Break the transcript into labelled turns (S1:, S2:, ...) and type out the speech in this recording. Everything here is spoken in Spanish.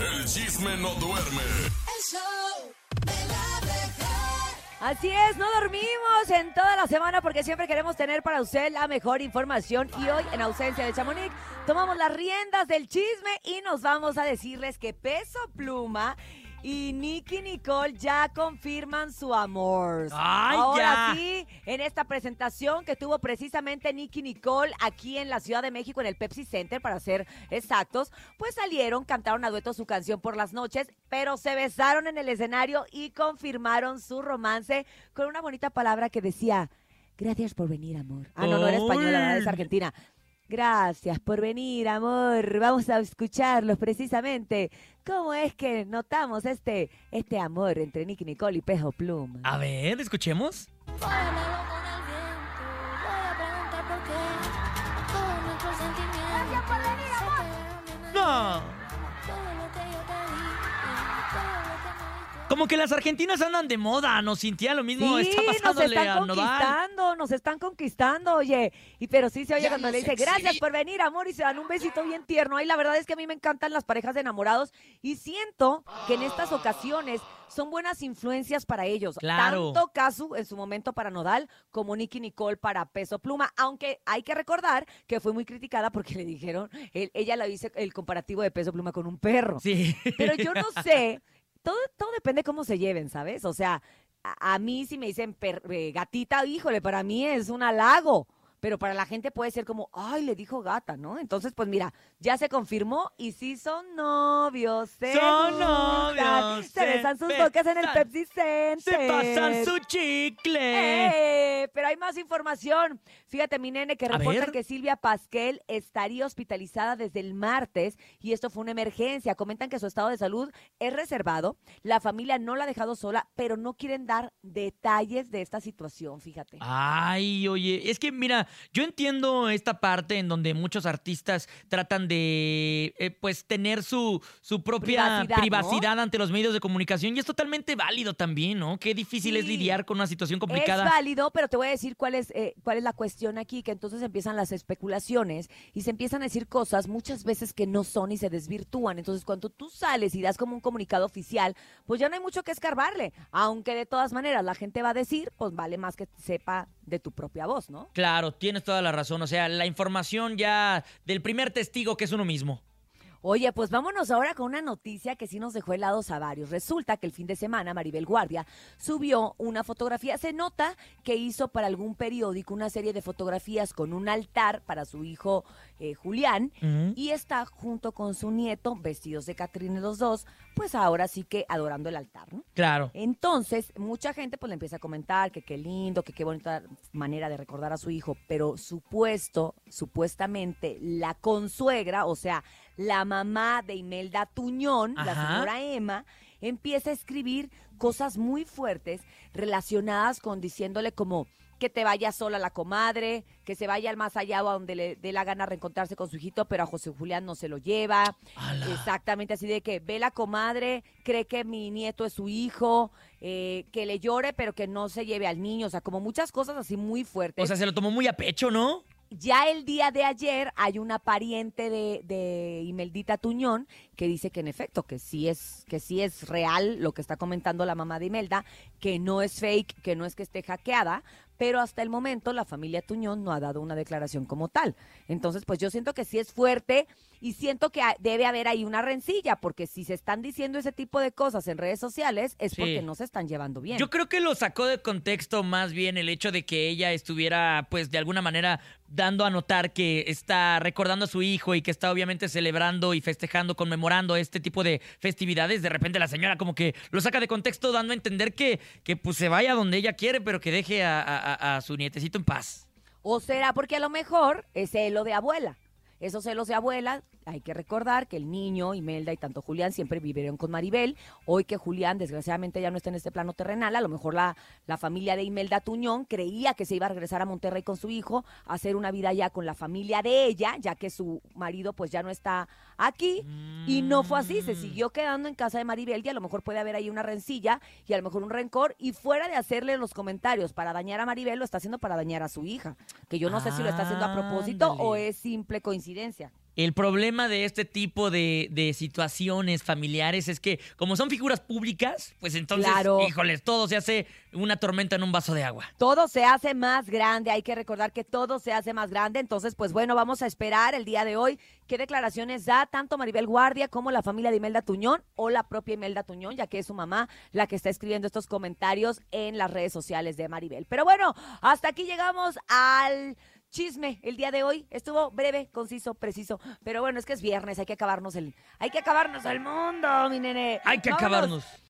S1: El chisme no duerme.
S2: El show de la.
S3: Así es, no dormimos en toda la semana porque siempre queremos tener para usted la mejor información y hoy, en ausencia de Chamonix, tomamos las riendas del chisme y nos vamos a decirles que Peso Pluma y Nicky Nicole ya confirman su amor.
S4: ¡Ay,
S3: Ahora
S4: ya!
S3: sí, en esta presentación que tuvo precisamente Nicky Nicole aquí en la Ciudad de México, en el Pepsi Center, para ser exactos, pues salieron, cantaron a dueto su canción por las noches, pero se besaron en el escenario y confirmaron su romance con una bonita palabra que decía, gracias por venir, amor. Ah, no, no era española, es argentina. Gracias por venir, amor. Vamos a escucharlos precisamente. ¿Cómo es que notamos este, este amor entre Nicky Nicole y Pejo Pluma?
S4: A ver, escuchemos.
S2: Fórmalo
S4: Como que las argentinas andan de moda, ¿no, Cintia? Lo mismo
S3: Sí,
S4: está
S3: nos
S4: pasándole
S3: están
S4: a Nodal.
S3: conquistando, nos están conquistando, oye. Y pero sí se oye
S5: Ya
S3: cuando
S5: nos
S3: le dice,
S5: exhibí.
S3: gracias por venir, amor, y se dan un besito bien tierno. Ay, la verdad es que a mí me encantan las parejas de enamorados y siento que en estas ocasiones son buenas influencias para ellos.
S4: Claro.
S3: Tanto Casu en su momento para Nodal como Nicky Nicole para Peso Pluma, aunque hay que recordar que fue muy criticada porque le dijeron, él- ella la dice el comparativo de Peso Pluma con un perro.
S4: Sí.
S3: Pero yo no sé, todo, todo depende cómo se lleven, ¿sabes? O sea, a, mí si me dicen per- eh, gatita, híjole, para mí es un halago. Pero para la gente puede ser como, ay, le dijo gata, ¿no? Entonces, pues mira, ya se confirmó y sí son novios. Se
S4: Son
S3: gustan,
S4: novios,
S3: Se
S4: se
S3: besan sus bocas en el
S4: besan,
S3: Pepsi Center.
S4: Se pasan su chicle.
S3: Eh, pero hay más información. Fíjate, mi nene, que reporta que Silvia Pasquel estaría hospitalizada desde el martes y esto fue una emergencia. Comentan que su estado de salud es reservado. La familia no la ha dejado sola, pero no quieren dar detalles de esta situación, fíjate.
S4: Ay, oye, es que mira, yo entiendo esta parte en donde muchos artistas tratan de, eh, pues, tener su, su propia
S3: Privacidad,
S4: privacidad,
S3: ¿no?
S4: ante los medios de comunicación y es totalmente válido también, ¿no? Qué difícil es lidiar con una situación
S3: Es
S4: complicada.
S3: válido, pero te voy a decir cuál es, eh, cuál es la cuestión aquí, que entonces empiezan las especulaciones y se empiezan a decir cosas muchas veces que no son y se desvirtúan. Entonces, cuando tú sales y das como un comunicado oficial, pues ya no hay mucho que escarbarle. Aunque de todas maneras la gente va a decir, pues vale más que sepa de tu propia voz, ¿no?
S4: Claro, tienes toda la razón. O sea, la información ya del primer testigo que es uno mismo.
S3: Oye, pues vámonos ahora con una noticia que sí nos dejó helados a varios. Resulta que el fin de semana Maribel Guardia subió una fotografía. Se nota que hizo para algún periódico una serie de fotografías con un altar para su hijo eh, Julián y está junto con su nieto, vestidos de Catrine los dos, pues ahora sí que adorando el altar, ¿no?
S4: Claro.
S3: Entonces, mucha gente pues le empieza a comentar que qué lindo, que qué bonita manera de recordar a su hijo, pero supuesto, supuestamente, la consuegra, o sea, la mamá de Imelda Tuñón, la señora Emma, empieza a escribir cosas muy fuertes relacionadas con diciéndole como que te vaya sola la comadre, que se vaya al más allá o a donde le dé la gana reencontrarse con su hijito, pero a José Julián no se lo lleva.
S4: Ala.
S3: Exactamente, así de que ve la comadre, cree que mi nieto es su hijo, eh, que le llore, pero que no se lleve al niño, o sea, como muchas cosas así muy fuertes.
S4: O sea, se lo tomó muy a pecho, ¿no?
S3: Ya el día de ayer hay una pariente de, de Imeldita Tuñón que dice que en efecto, que sí es, que sí es real lo que está comentando la mamá de Imelda, que no es fake, que no es que esté hackeada, pero hasta el momento la familia Tuñón no ha dado una declaración como tal. Entonces, pues yo siento que sí es fuerte y siento que debe haber ahí una rencilla, porque si se están diciendo ese tipo de cosas en redes sociales es
S4: Sí.
S3: porque no se están llevando bien.
S4: Yo creo que lo sacó de contexto más bien el hecho de que ella estuviera, pues, de alguna manera dando a notar que está recordando a su hijo y que está obviamente celebrando y festejando, conmemorando este tipo de festividades. De repente la señora como que lo saca de contexto dando a entender que, que pues se vaya donde ella quiere, pero que deje a, a- a- su nietecito en paz.
S3: O será porque a lo mejor es celo de abuela. Esos celos de abuela, hay que recordar que el niño, Imelda y tanto Julián siempre vivieron con Maribel. Hoy que Julián, desgraciadamente, ya no está en este plano terrenal, a lo mejor la, la familia de Imelda Tuñón creía que se iba a regresar a Monterrey con su hijo, a hacer una vida ya con la familia de ella, ya que su marido pues ya no está aquí. Y no fue así, se
S4: Mm.
S3: siguió quedando en casa de Maribel y a lo mejor puede haber ahí una rencilla y a lo mejor un rencor. Y fuera de hacerle los comentarios para dañar a Maribel, lo está haciendo para dañar a su hija. Que yo no sé si lo está haciendo a propósito o es simple coincidencia.
S4: El problema de este tipo de, de situaciones familiares es que, como son figuras públicas, pues entonces,
S3: Claro.
S4: híjoles, todo se hace una tormenta en un vaso de agua.
S3: Todo se hace más grande, hay que recordar que todo se hace más grande, entonces pues bueno, vamos a esperar el día de hoy qué declaraciones da tanto Maribel Guardia como la familia de Imelda Tuñón o la propia Imelda Tuñón, ya que es su mamá la que está escribiendo estos comentarios en las redes sociales de Maribel. Pero bueno, hasta aquí llegamos al chisme el día de hoy. Estuvo breve, conciso, preciso, pero bueno, es que es viernes, hay que acabarnos el hay que acabarnos el mundo, mi nene.
S4: Hay que
S3: Vámonos.
S4: acabarnos.